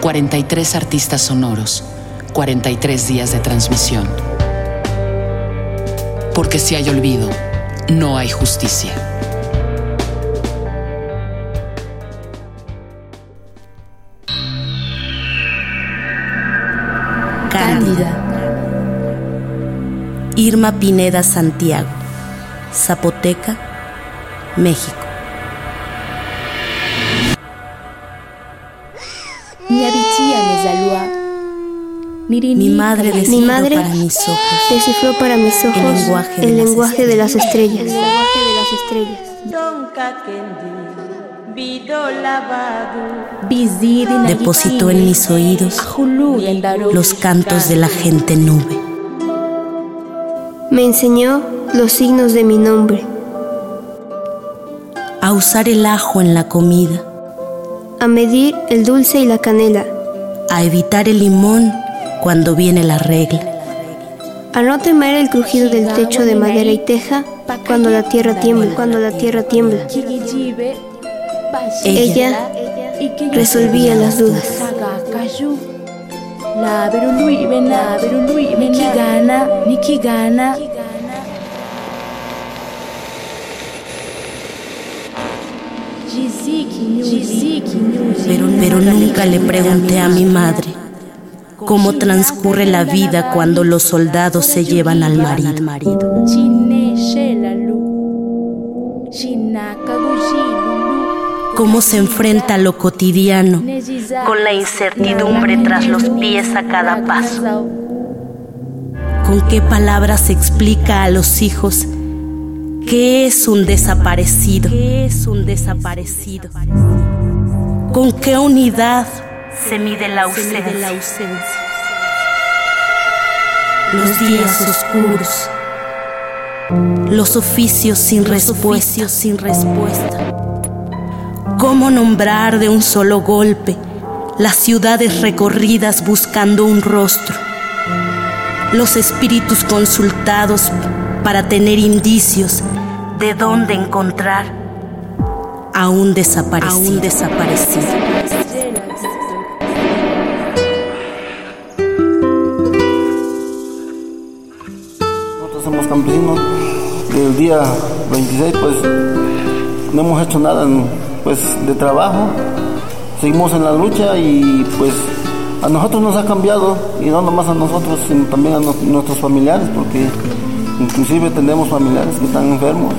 43 artistas sonoros, 43 días de transmisión. Porque si hay olvido, no hay justicia. Cándida. Irma Pineda Santiago, Zapoteca, México. Mi madre descifró para mis ojos, descifró para mis ojos el lenguaje, el de, lenguaje de las estrellas. El lenguaje de las estrellas. Depositó en mis oídos los cantos de la gente nube. Me enseñó los signos de mi nombre. A usar el ajo en la comida. A medir el dulce y la canela. A evitar el limón cuando viene la regla. A no temer el crujido del techo de madera y teja cuando la tierra tiembla, cuando la tierra tiembla. Ella resolvía las dudas. Pero, nunca le pregunté a mi madre cómo transcurre la vida cuando los soldados se llevan al marido. Cómo se enfrenta a lo cotidiano con la incertidumbre tras los pies a cada paso. Con qué palabras explica a los hijos qué es un desaparecido. ¿Qué es un desaparecido? ¿Con qué unidad se mide la ausencia. Los días oscuros, los oficios sin respuesta, sin respuesta. ¿Cómo nombrar de un solo golpe las ciudades recorridas buscando un rostro? Los espíritus consultados para tener indicios de dónde encontrar a un desaparecido. A un desaparecido. somos campesinos del día 26 pues no hemos hecho nada pues de trabajo seguimos en la lucha y pues a nosotros nos ha cambiado y no nomás a nosotros sino también a nuestros familiares porque inclusive tenemos familiares que están enfermos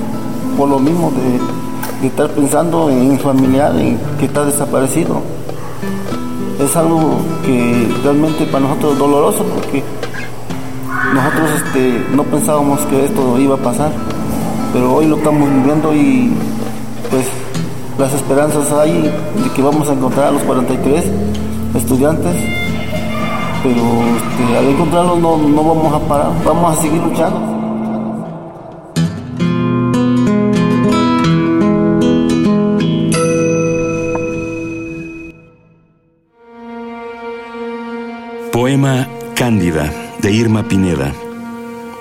por lo mismo de, estar pensando en familiar que está desaparecido es algo que realmente para nosotros es doloroso porque nosotros este, no pensábamos que esto iba a pasar, pero hoy lo estamos viviendo y pues las esperanzas hay de que vamos a encontrar a los 43 estudiantes, pero este, al encontrarlos no, no vamos a parar, vamos a seguir luchando. Poema Cándida de Irma Pineda.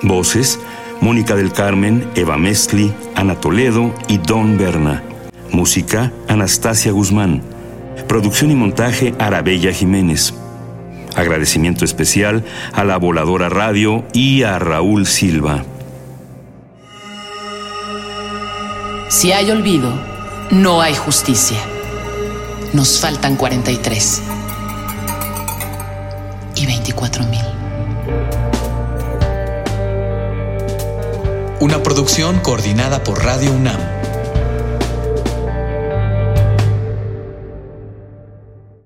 Voces, Mónica del Carmen, Eva Mestli, Ana Toledo y Don Berna. Música, Anastasia Guzmán. Producción y montaje, Arabella Jiménez. Agradecimiento especial a la Voladora Radio y a Raúl Silva. Si hay olvido, no hay justicia. Nos faltan 43 y 24 mil. Una producción coordinada por Radio UNAM